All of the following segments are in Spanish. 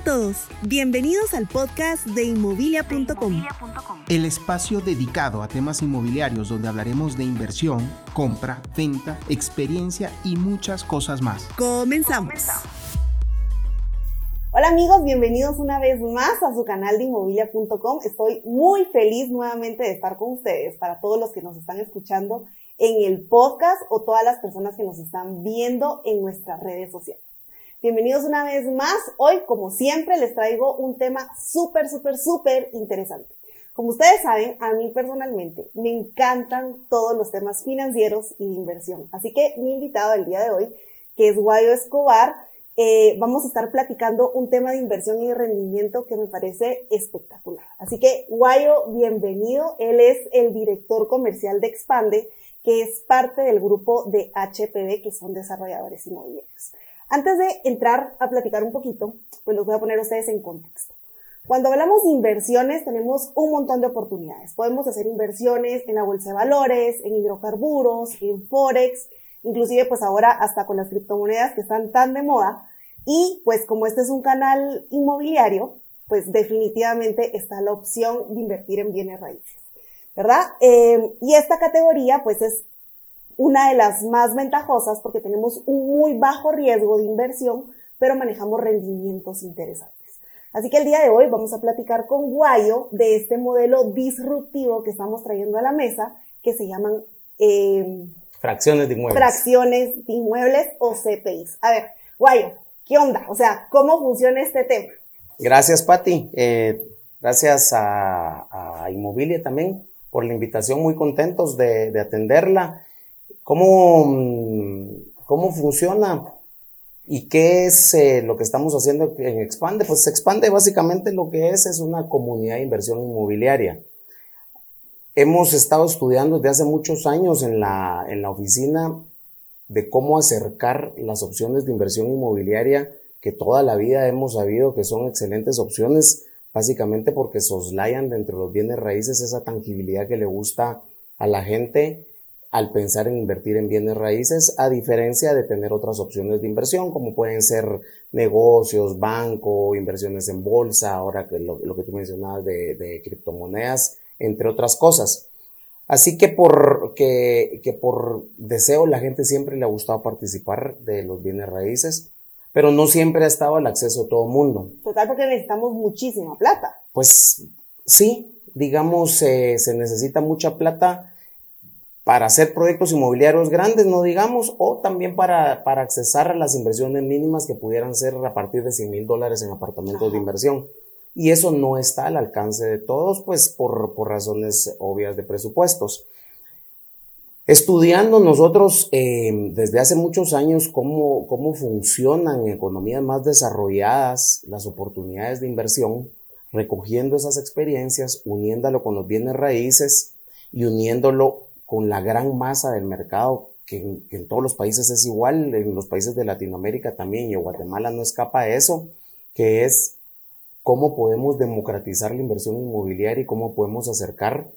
a todos, bienvenidos al podcast de inmobilia.com. El espacio dedicado a temas inmobiliarios donde hablaremos de inversión, compra, venta, experiencia y muchas cosas más. Comenzamos. Hola amigos, bienvenidos una vez más a su canal de inmobilia.com. Estoy muy feliz nuevamente de estar con ustedes, para todos los que nos están escuchando en el podcast o todas las personas que nos están viendo en nuestras redes sociales. Bienvenidos una vez más. Hoy, como siempre, les traigo un tema súper, súper, súper interesante. Como ustedes saben, a mí personalmente me encantan todos los temas financieros y de inversión. Así que mi invitado el día de hoy, que es Guayo Escobar, eh, vamos a estar platicando un tema de inversión y rendimiento que me parece espectacular. Así que, Guayo, bienvenido. Él es el director comercial de Expande, que es parte del grupo de HPB, que son desarrolladores inmobiliarios. Antes de entrar a platicar un poquito, pues los voy a poner a ustedes en contexto. Cuando hablamos de inversiones, tenemos un montón de oportunidades. Podemos hacer inversiones en la bolsa de valores, en hidrocarburos, en forex, inclusive pues ahora hasta con las criptomonedas que están tan de moda. Y pues como este es un canal inmobiliario, pues definitivamente está la opción de invertir en bienes raíces, ¿verdad? Eh, y esta categoría pues es una de las más ventajosas porque tenemos un muy bajo riesgo de inversión, pero manejamos rendimientos interesantes. Así que el día de hoy vamos a platicar con Guayo de este modelo disruptivo que estamos trayendo a la mesa, que se llaman eh, fracciones de inmuebles. Fracciones de inmuebles o CPIs. A ver, Guayo, ¿qué onda? O sea, ¿cómo funciona este tema? Gracias, Patti. Eh, gracias a, a, Inmobilia también por la invitación. Muy contentos de, de atenderla. ¿Cómo, mm, cómo funciona? ¿Y qué es eh, lo que estamos haciendo en Expande? Pues Expande básicamente lo que es es una comunidad de inversión inmobiliaria. Hemos estado estudiando desde hace muchos años en la, en la oficina de cómo acercar las opciones de inversión inmobiliaria que toda la vida hemos sabido que son excelentes opciones, básicamente porque soslayan dentro de los bienes raíces esa tangibilidad que le gusta a la gente al pensar en invertir en bienes raíces, a diferencia de tener otras opciones de inversión, como pueden ser negocios, banco, inversiones en bolsa, ahora que lo, que tú mencionabas de, criptomonedas, entre otras cosas. Así que por, que, que por deseo la gente siempre le ha gustado participar de los bienes raíces, pero no siempre ha estado al acceso a todo el mundo. Total, porque necesitamos muchísima plata. Pues sí, digamos, eh, se necesita mucha plata para hacer proyectos inmobiliarios grandes, no digamos, o también para, para accesar a las inversiones mínimas que pudieran ser a partir de 100 mil dólares en apartamentos de inversión. Y eso no está al alcance de todos, pues por, por razones obvias de presupuestos. Estudiando nosotros eh, desde hace muchos años cómo, cómo funcionan en economías más desarrolladas las oportunidades de inversión, recogiendo esas experiencias, uniéndolo con los bienes raíces y uniéndolo con la gran masa del mercado, que en, todos los países es igual, en los países de Latinoamérica también, y Guatemala no escapa a eso, que es cómo podemos democratizar la inversión inmobiliaria y cómo podemos acercar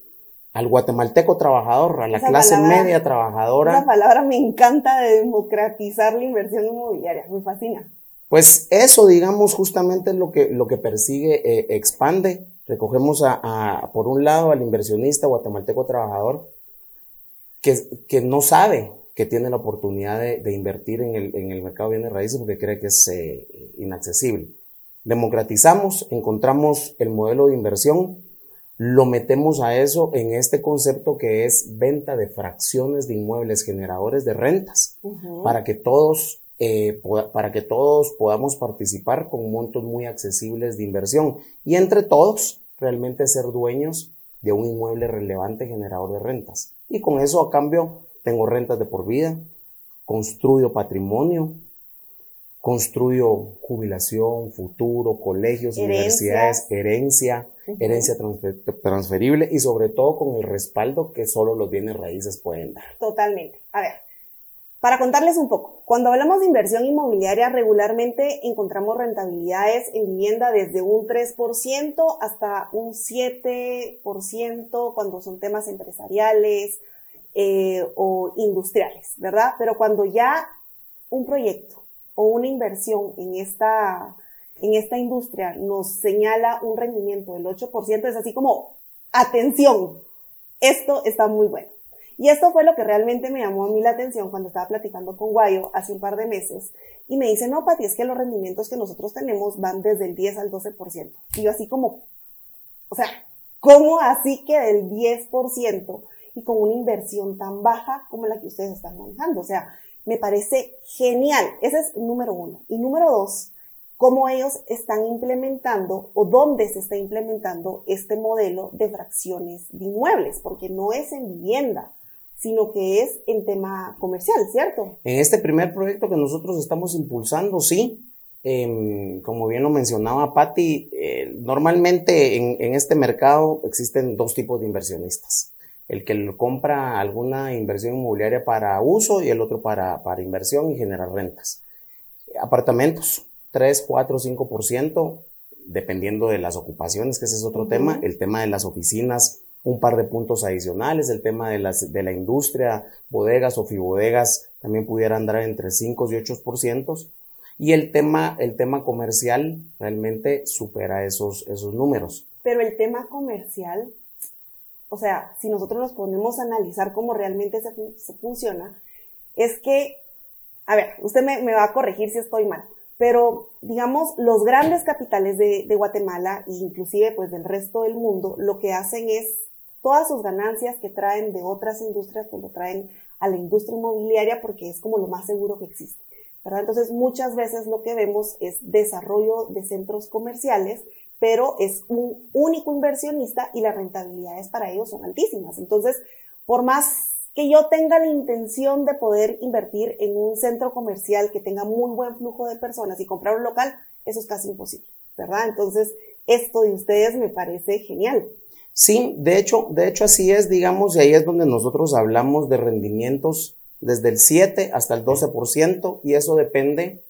al guatemalteco trabajador, a la clase media trabajadora. Esa palabra me encanta de democratizar la inversión inmobiliaria, me fascina. Pues eso, digamos, justamente lo que, lo que persigue eh, Expande. Recogemos a, por un lado al inversionista guatemalteco trabajador, que, no sabe que tiene la oportunidad de, invertir en el, en el, mercado de bienes raíces porque cree que es eh, inaccesible. Democratizamos, encontramos el modelo de inversión, lo metemos a eso en este concepto que es venta de fracciones de inmuebles generadores de rentas, para que todos eh, para que todos podamos participar con montos muy accesibles de inversión y entre todos realmente ser dueños de un inmueble relevante generador de rentas. Y con eso a cambio tengo rentas de por vida, construyo patrimonio, construyo jubilación, futuro, colegios, universidades, herencia, herencia transferible y sobre todo con el respaldo que solo los bienes raíces pueden dar. Totalmente. A ver, para contarles un poco, cuando hablamos de inversión inmobiliaria, regularmente encontramos rentabilidades en vivienda desde un 3% hasta un 7% cuando son temas empresariales eh, o industriales, ¿verdad? Pero cuando ya un proyecto o una inversión en esta, en esta industria nos señala un rendimiento del 8%, es así como, atención, esto está muy bueno. Y esto fue lo que realmente me llamó a mí la atención cuando estaba platicando con Guayo hace un par de meses. Y me dice, no, Pati, es que los rendimientos que nosotros tenemos van desde el 10 al 12%. Y yo así como, o sea, ¿cómo así que del 10% y con una inversión tan baja como la que ustedes están manejando? O sea, me parece genial. Ese es número uno. Y número dos, cómo ellos están implementando o dónde se está implementando este modelo de fracciones de inmuebles, porque no es en vivienda, sino que es en tema comercial, ¿cierto? En este primer proyecto que nosotros estamos impulsando, sí. Em, como bien lo mencionaba Patti, eh, normalmente en, en, este mercado existen dos tipos de inversionistas. El que compra alguna inversión inmobiliaria para uso y el otro para, para inversión y generar rentas. Apartamentos, 3, 4, 5%, dependiendo de las ocupaciones, que ese es otro tema. El tema de las oficinas, un par de puntos adicionales. El tema de, las, de la industria, bodegas o fibodegas, también pudiera andar entre 5 y 8%. Y el tema, el tema comercial realmente supera esos, esos números. Pero el tema comercial, o sea, si nosotros nos ponemos a analizar cómo realmente se, funciona, es que, a ver, usted me, va a corregir si estoy mal pero digamos, los grandes capitales de, Guatemala e inclusive pues del resto del mundo, lo que hacen es todas sus ganancias que traen de otras industrias, pues lo traen a la industria inmobiliaria porque es como lo más seguro que existe. ¿verdad? Entonces, muchas veces lo que vemos es desarrollo de centros comerciales, pero es un único inversionista y las rentabilidades para ellos son altísimas. Entonces, por más que yo tenga la intención de poder invertir en un centro comercial que tenga muy buen flujo de personas y comprar un local, eso es casi imposible, ¿verdad? Entonces, esto de ustedes me parece genial. Sí, de hecho, de hecho así es, digamos, y ahí es donde nosotros hablamos de rendimientos desde el 7 hasta el 12%, y eso depende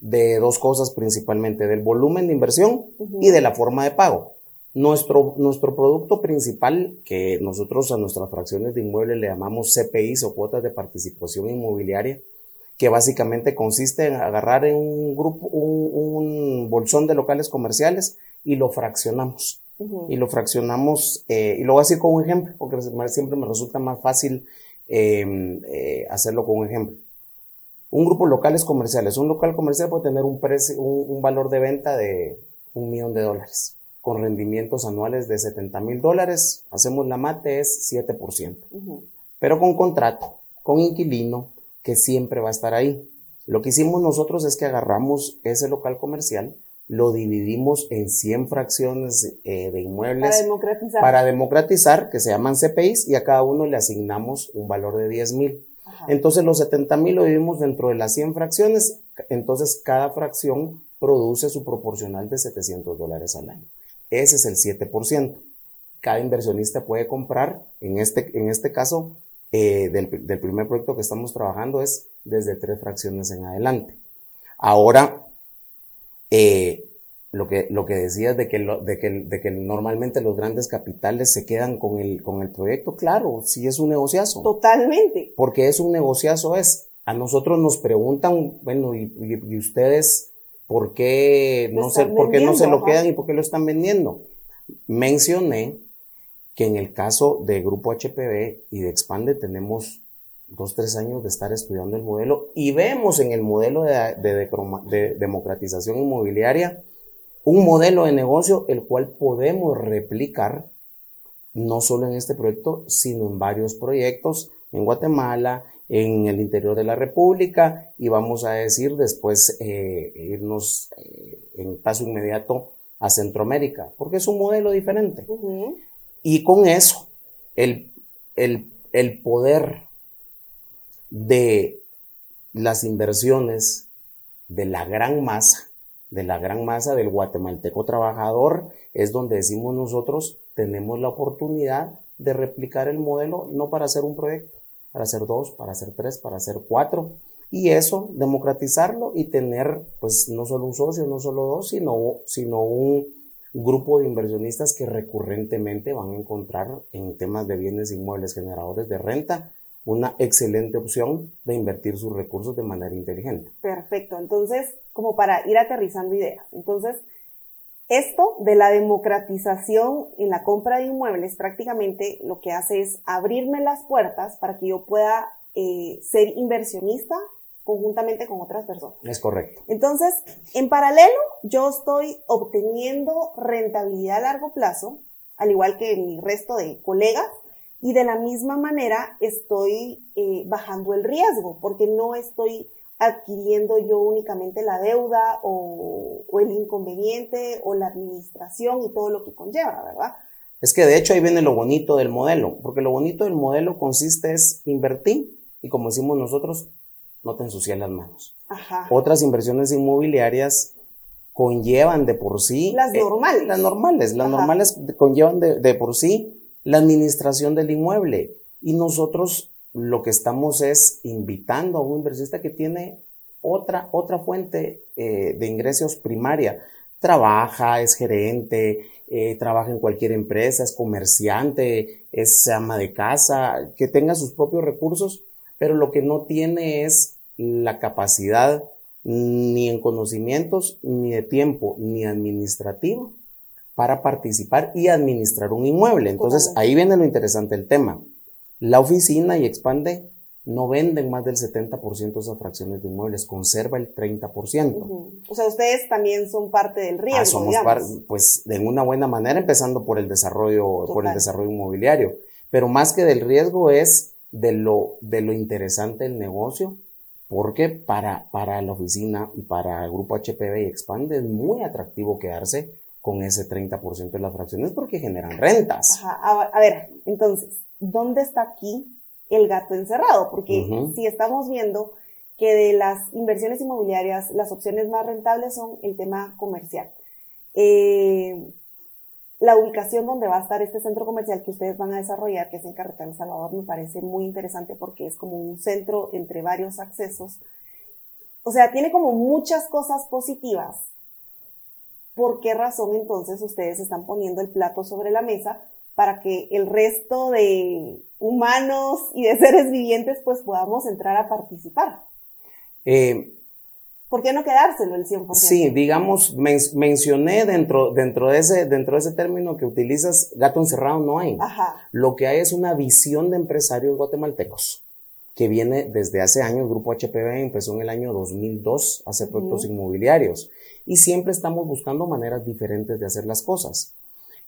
de dos cosas principalmente, del volumen de inversión y de la forma de pago. Nuestro, nuestro producto principal, que nosotros a nuestras fracciones de inmuebles le llamamos CPIs o cuotas de participación inmobiliaria, que básicamente consiste en agarrar en un grupo, un, bolsón de locales comerciales y lo fraccionamos. Y lo fraccionamos, eh, y lo voy a decir con un ejemplo, porque siempre me resulta más fácil em, eh, hacerlo con un ejemplo. Un grupo de locales comerciales. Un local comercial puede tener un, precio, un valor de venta de un millón de dólares con rendimientos anuales de 70 mil dólares, hacemos la mate, es 7%. Pero con contrato, con inquilino, que siempre va a estar ahí. Lo que hicimos nosotros es que agarramos ese local comercial, lo dividimos en 100 fracciones eh, de inmuebles para democratizar. para democratizar, que se llaman CPIs, y a cada uno le asignamos un valor de 10 mil. Entonces los 70 mil lo dividimos dentro de las 100 fracciones, entonces cada fracción produce su proporcional de 700 dólares al año. Ese es el 7%. Cada inversionista puede comprar, en este, en este caso, eh, del, primer proyecto que estamos trabajando es desde tres fracciones en adelante. Ahora, eh, lo que, lo que decías de que, de, que, de que normalmente los grandes capitales se quedan con el, con el proyecto, claro, sí es un negociazo. Totalmente. Porque es un negociazo, es, a nosotros nos preguntan, bueno, y, y ustedes ¿por qué no, se, ¿por no se lo quedan y por qué lo están vendiendo? Mencioné que en el caso de Grupo HPV y de Expande tenemos dos, tres años de estar estudiando el modelo y vemos en el modelo de, de, democratización inmobiliaria un modelo de negocio el cual podemos replicar no solo en este proyecto, sino en varios proyectos en Guatemala, en el interior de la República y vamos a decir después eh, irnos eh, en paso inmediato a Centroamérica, porque es un modelo diferente. Y con eso, el, el, el poder de las inversiones de la gran masa, de la gran masa del guatemalteco trabajador, es donde decimos nosotros tenemos la oportunidad de replicar el modelo, no para hacer un proyecto, para hacer dos, para hacer tres, para hacer cuatro. Y eso, democratizarlo y tener, pues, no solo un socio, no solo dos, sino, sino un grupo de inversionistas que recurrentemente van a encontrar en temas de bienes inmuebles generadores de renta una excelente opción de invertir sus recursos de manera inteligente. Perfecto. Entonces, como para ir aterrizando ideas. Entonces, esto de la democratización en la compra de inmuebles prácticamente lo que hace es abrirme las puertas para que yo pueda eh, ser inversionista conjuntamente con otras personas. Es correcto. Entonces, en paralelo, yo estoy obteniendo rentabilidad a largo plazo, al igual que mi resto de colegas, y de la misma manera estoy eh, bajando el riesgo, porque no estoy adquiriendo yo únicamente la deuda o, el inconveniente o la administración y todo lo que conlleva, ¿verdad? Es que de hecho ahí viene lo bonito del modelo, porque lo bonito del modelo consiste es invertir y como decimos nosotros, no te ensucias las manos. Ajá. Otras inversiones inmobiliarias conllevan de por sí. Las eh, normales. las normales, las normales conllevan de, de por sí la administración del inmueble. Y nosotros lo que estamos es invitando a un inversionista que tiene otra, otra fuente eh, de ingresos primaria. Trabaja, es gerente, eh, trabaja en cualquier empresa, es comerciante, es ama de casa, que tenga sus propios recursos, pero lo que no tiene es la capacidad ni en conocimientos, ni de tiempo, ni administrativo para participar y administrar un inmueble. Entonces, ahí viene lo interesante del tema. La oficina y expande no venden más del 70% de esas fracciones de inmuebles, conserva el 30%. O sea, ustedes también son parte del riesgo. Ah, somos pues de una buena manera, empezando por el desarrollo, por el desarrollo inmobiliario. Pero más que del riesgo es de lo, de lo interesante del negocio, porque para, para la oficina y para el grupo HPV y Expande es muy atractivo quedarse con ese 30% de las fracciones porque generan rentas. Ajá. A ver, entonces, ¿dónde está aquí el gato encerrado? Porque si estamos viendo que de las inversiones inmobiliarias las opciones más rentables son el tema comercial. Eh, la ubicación donde va a estar este centro comercial que ustedes van a desarrollar, que es en Carretera El Salvador, me parece muy interesante porque es como un centro entre varios accesos. O sea, tiene como muchas cosas positivas. ¿Por qué razón entonces ustedes están poniendo el plato sobre la mesa para que el resto de humanos y de seres vivientes pues podamos entrar a participar. Eh, ¿Por qué no quedárselo el 100%? Sí, digamos, mencioné dentro, dentro, de ese, dentro de ese término que utilizas, gato encerrado no hay. Ajá. Lo que hay es una visión de empresarios guatemaltecos que viene desde hace años. El Grupo HPV empezó en el año 2002 a hacer proyectos inmobiliarios y siempre estamos buscando maneras diferentes de hacer las cosas.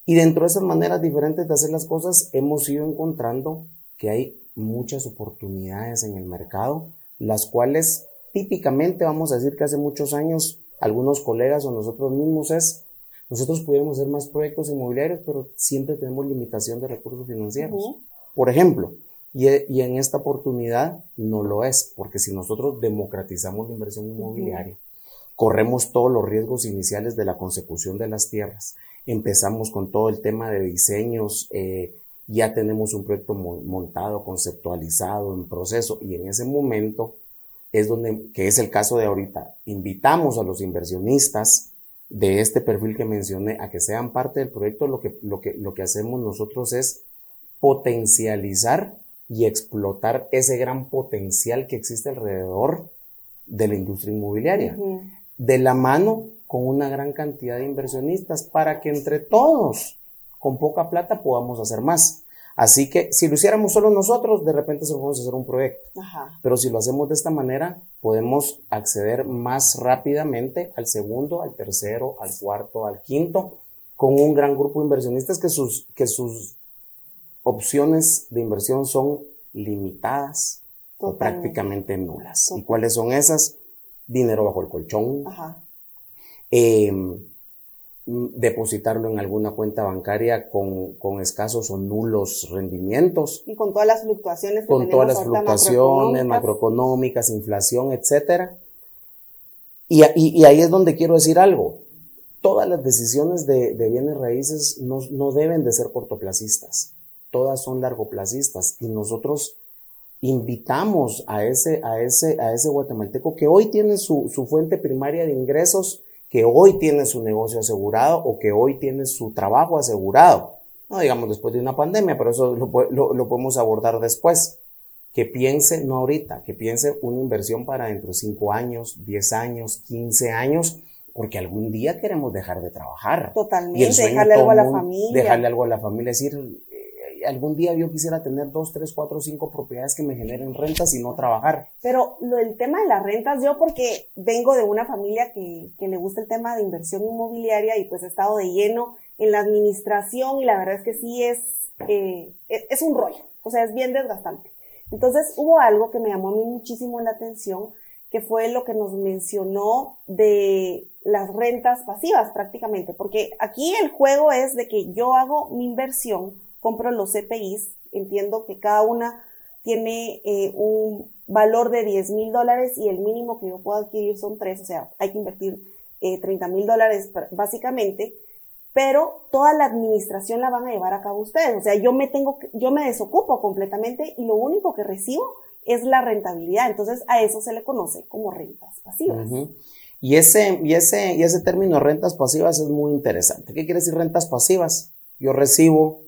Y dentro de esas maneras diferentes de hacer las cosas, hemos ido encontrando que hay muchas oportunidades en el mercado, las cuales típicamente, vamos a decir que hace muchos años, algunos colegas o nosotros mismos es, nosotros pudiéramos hacer más proyectos inmobiliarios, pero siempre tenemos limitación de recursos financieros. Por ejemplo, y, y, en esta oportunidad no lo es, porque si nosotros democratizamos la inversión inmobiliaria, corremos todos los riesgos iniciales de la consecución de las tierras, empezamos con todo el tema de diseños, eh, ya tenemos un proyecto montado, conceptualizado, en proceso, y en ese momento es donde, que es el caso de ahorita, invitamos a los inversionistas de este perfil que mencioné a que sean parte del proyecto, lo que, lo que, lo que hacemos nosotros es potencializar y explotar ese gran potencial que existe alrededor de la industria inmobiliaria. De la mano con una gran cantidad de inversionistas para que entre todos, con poca plata, podamos hacer más. Así que si lo hiciéramos solo nosotros, de repente solo podemos hacer un proyecto. Pero si lo hacemos de esta manera, podemos acceder más rápidamente al segundo, al tercero, al cuarto, al quinto, con un gran grupo de inversionistas que sus, que sus opciones de inversión son limitadas o prácticamente nulas. ¿Y cuáles son esas? Dinero bajo el colchón, Ajá. Em, depositarlo en alguna cuenta bancaria con, escasos o nulos rendimientos. Y con todas las fluctuaciones. Que con todas las fluctuaciones macroeconómicas. inflación, etcétera. Y, ahí es donde quiero decir algo. Todas las decisiones de, bienes raíces no, no, deben de ser cortoplacistas. Todas son largoplacistas. Y nosotros invitamos a ese, a ese, a ese guatemalteco que hoy tiene su, su fuente primaria de ingresos que hoy tiene su negocio asegurado o que hoy tiene su trabajo asegurado. No digamos después de una pandemia, pero eso lo, podemos abordar después. que piense, no ahorita, que piense una inversión para dentro de 5 años, 10 años, 15 años, porque algún día queremos dejar de trabajar. Totalmente, dejarle algo a la familia. Dejarle algo a la familia, decir, algún día yo quisiera tener dos, tres, cuatro, cinco propiedades que me generen rentas y no trabajar. Pero lo del tema de las rentas, yo porque vengo de una familia que, que le gusta el tema de inversión inmobiliaria y pues he estado de lleno en la administración y la verdad es que sí es, eh, es un rollo, o sea, es bien desgastante. Entonces hubo algo que me llamó a mí muchísimo la atención, que fue lo que nos mencionó de las rentas pasivas prácticamente, porque aquí el juego es de que yo hago mi inversión, compro los CPIs, entiendo que cada una tiene eh, un valor de 10 mil dólares y el mínimo que yo puedo adquirir son tres, o sea, hay que invertir eh, 30 mil dólares básicamente, pero toda la administración la van a llevar a cabo ustedes. O sea, yo me tengo, yo me desocupo completamente y lo único que recibo es la rentabilidad. Entonces, a eso se le conoce como rentas pasivas. Y ese, y ese, y ese término rentas pasivas es muy interesante. ¿Qué quiere decir rentas pasivas? Yo recibo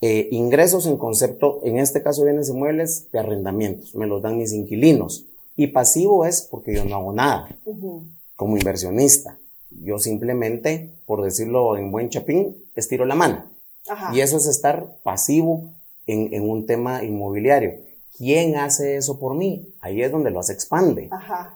eh, ingresos en concepto, en este caso bienes inmuebles, de arrendamientos. Me los dan mis inquilinos. Y pasivo es porque yo no hago nada como inversionista. Yo simplemente, por decirlo en buen chapín, estiro la mano. Y eso es estar pasivo en, un tema inmobiliario. ¿Quién hace eso por mí? Ahí es donde lo hace expande.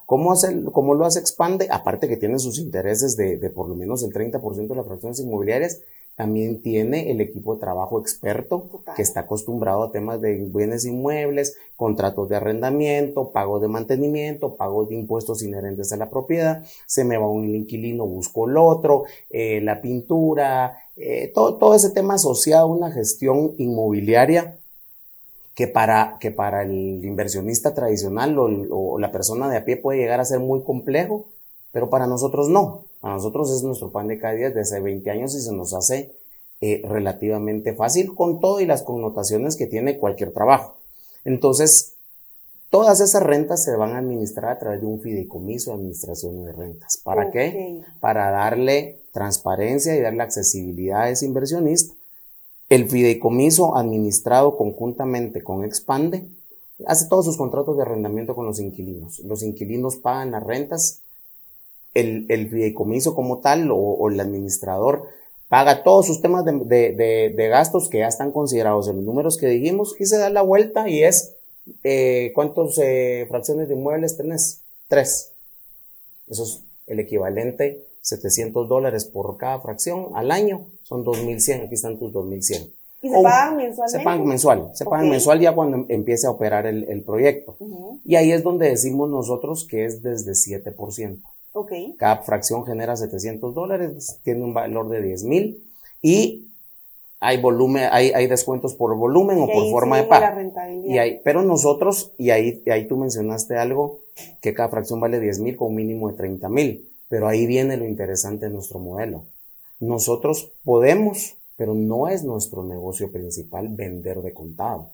¿Cómo, hace, ¿Cómo lo hace expande? Aparte que tiene sus intereses de, de por lo menos el 30% de las fracciones inmobiliarias, también tiene el equipo de trabajo experto que está acostumbrado a temas de bienes inmuebles, contratos de arrendamiento, pago de mantenimiento, pago de impuestos inherentes a la propiedad. Se me va un inquilino, busco el otro, eh, la pintura, eh, todo, todo ese tema asociado a una gestión inmobiliaria que para, que para el inversionista tradicional o, o la persona de a pie puede llegar a ser muy complejo, pero para nosotros no. A nosotros es nuestro pan de cada día desde hace 20 años y se nos hace eh, relativamente fácil con todo y las connotaciones que tiene cualquier trabajo. Entonces, todas esas rentas se van a administrar a través de un fideicomiso de administración de rentas. ¿Para qué? Para darle transparencia y darle accesibilidad a ese inversionista. El fideicomiso administrado conjuntamente con Expande hace todos sus contratos de arrendamiento con los inquilinos. Los inquilinos pagan las rentas el, el fideicomiso como tal o, el administrador paga todos sus temas de, gastos que ya están considerados en los números que dijimos y se da la vuelta y es eh, ¿cuántas eh, fracciones de inmuebles tenés? Tres. Eso es el equivalente 700 dólares por cada fracción al año. Son 2.100. Aquí están tus 2.100. ¿Y se pagan mensualmente? Se pagan mensual. Se pagan mensual ya cuando empiece a operar el, proyecto. Y ahí es donde decimos nosotros que es desde 7%. Cada fracción genera 700 dólares, tiene un valor de 10 mil y hay volumen, hay, hay descuentos por volumen o por forma de pago. Y hay, pero nosotros, y ahí, ahí tú mencionaste algo, que cada fracción vale 10 mil con un mínimo de 30 mil. Pero ahí viene lo interesante de nuestro modelo. Nosotros podemos pero no es nuestro negocio principal vender de contado.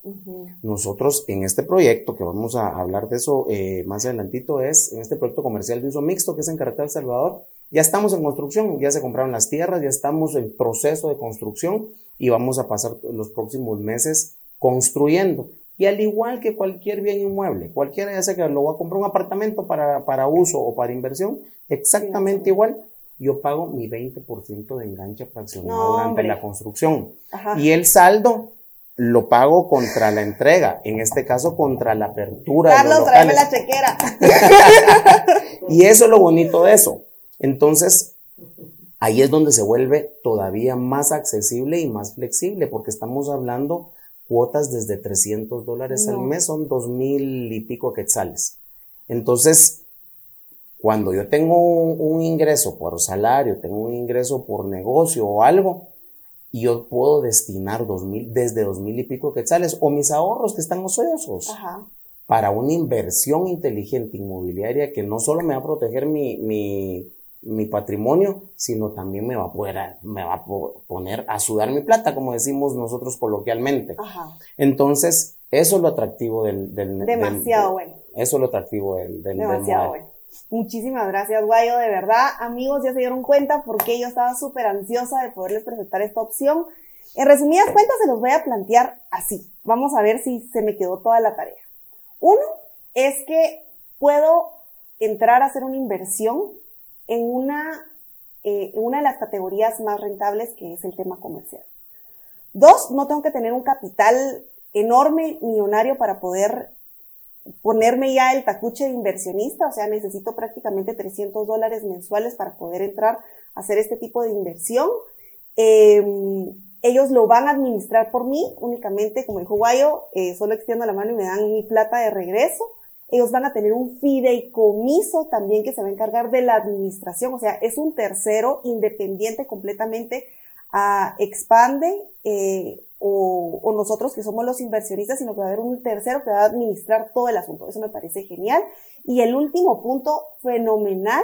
Nosotros en este proyecto, que vamos a hablar de eso eh, más adelantito, es en este proyecto comercial de uso mixto que es en Carretera El Salvador, ya estamos en construcción, ya se compraron las tierras, ya estamos en proceso de construcción y vamos a pasar los próximos meses construyendo. Y al igual que cualquier bien inmueble, cualquiera ya sea que lo va a comprar un apartamento para, para uso o para inversión, exactamente igual, yo pago mi 20% de enganche fraccionado durante la construcción. Y el saldo lo pago contra la entrega, en este caso contra la apertura. Carlos, tráeme la chequera. y eso es lo bonito de eso. Entonces, ahí es donde se vuelve todavía más accesible y más flexible, porque estamos hablando cuotas desde 300 dólares al mes, son dos mil y pico quetzales. Entonces, cuando yo tengo un, ingreso por salario, tengo un ingreso por negocio o algo, y yo puedo destinar dos mil, desde dos mil y pico quetzales o mis ahorros que están ociosos para una inversión inteligente inmobiliaria que no solo me va a proteger mi, mi, mi patrimonio, sino también me va a poder, me va a poner a sudar mi plata, como decimos nosotros coloquialmente. Entonces, eso es lo atractivo del, del demasiado bueno. Eso es lo atractivo del, del demasiado bueno. Muchísimas gracias, Guayo. De verdad, amigos, ya se dieron cuenta porque yo estaba súper ansiosa de poderles presentar esta opción. En resumidas cuentas, se los voy a plantear así. Vamos a ver si se me quedó toda la tarea. Uno es que puedo entrar a hacer una inversión en una, eh, una de las categorías más rentables que es el tema comercial. Dos, no tengo que tener un capital enorme, millonario para poder ponerme ya el tacuche de inversionista, o sea, necesito prácticamente 300 dólares mensuales para poder entrar a hacer este tipo de inversión. Em, ellos lo van a administrar por mí únicamente, como dijo Guayo, eh, solo extiendo la mano y me dan mi plata de regreso. Ellos van a tener un fideicomiso también que se va a encargar de la administración, o sea, es un tercero independiente completamente a Expande eh, o, nosotros que somos los inversionistas, sino que va a haber un tercero que va a administrar todo el asunto. Eso me parece genial. Y el último punto fenomenal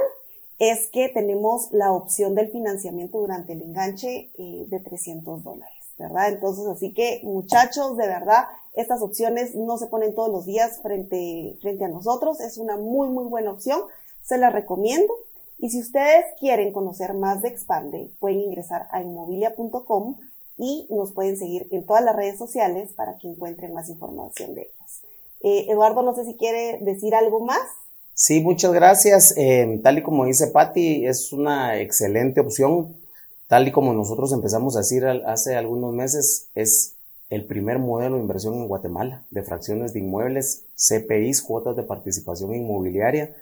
es que tenemos la opción del financiamiento durante el enganche eh, de 300 dólares, ¿verdad? Entonces, así que muchachos, de verdad, estas opciones no se ponen todos los días frente, frente a nosotros. Es una muy, muy buena opción. Se la recomiendo. Y si ustedes quieren conocer más de Expande, pueden ingresar a inmobilia.com y nos pueden seguir en todas las redes sociales para que encuentren más información de ellos. Eh, Eduardo, no sé si quiere decir algo más. Sí, muchas gracias. Eh, tal y como dice Patti, es una excelente opción. Tal y como nosotros empezamos a decir hace algunos meses, es el primer modelo de inversión en Guatemala de fracciones de inmuebles, CPIs, cuotas de participación inmobiliaria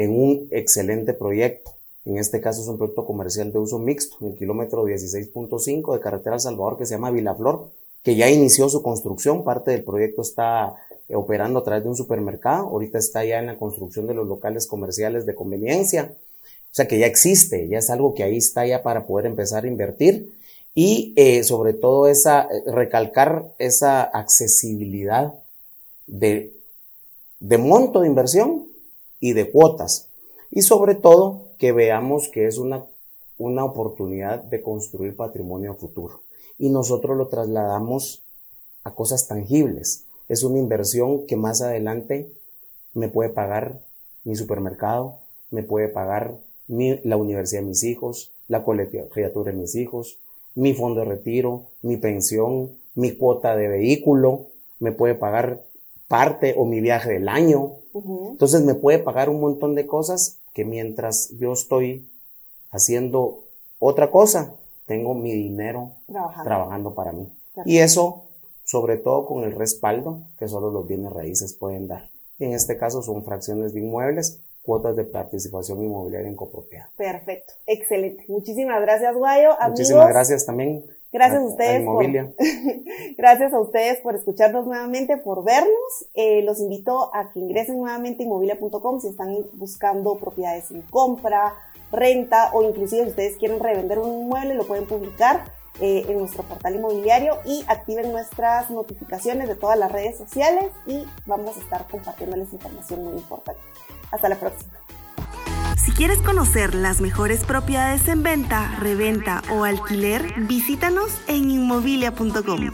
en un excelente proyecto. En este caso es un proyecto comercial de uso mixto, en el kilómetro 16.5 de carretera Salvador que se llama Vilaflor, que ya inició su construcción. Parte del proyecto está eh, operando a través de un supermercado. Ahorita está ya en la construcción de los locales comerciales de conveniencia. O sea que ya existe, ya es algo que ahí está ya para poder empezar a invertir. Y eh, sobre todo esa, eh, recalcar esa accesibilidad de, de monto de inversión y de cuotas. Y sobre todo que veamos que es una, una oportunidad de construir patrimonio futuro. Y nosotros lo trasladamos a cosas tangibles. Es una inversión que más adelante me puede pagar mi supermercado, me puede pagar la universidad de mis hijos, la colegiatura de mis hijos, mi fondo de retiro, mi pensión, mi cuota de vehículo, me puede pagar parte o mi viaje del año, entonces me puede pagar un montón de cosas que mientras yo estoy haciendo otra cosa, tengo mi dinero trabajando, para mí. Y eso, sobre todo con el respaldo que solo los bienes raíces pueden dar. En este caso son fracciones de inmuebles, cuotas de participación inmobiliaria en copropiedad. Perfecto, excelente. Muchísimas gracias, Guayo. Muchísimas gracias también Gracias a, ustedes. por, gracias a ustedes por escucharnos nuevamente, por vernos. Eh, los invito a que ingresen nuevamente a inmobilia.com si están buscando propiedades en compra, renta o inclusive si ustedes quieren revender un inmueble, lo pueden publicar eh, en nuestro portal inmobiliario y activen nuestras notificaciones de todas las redes sociales y vamos a estar compartiéndoles información muy importante. Hasta la próxima. Si quieres conocer las mejores propiedades en venta, reventa o alquiler, visítanos en inmobilia.com.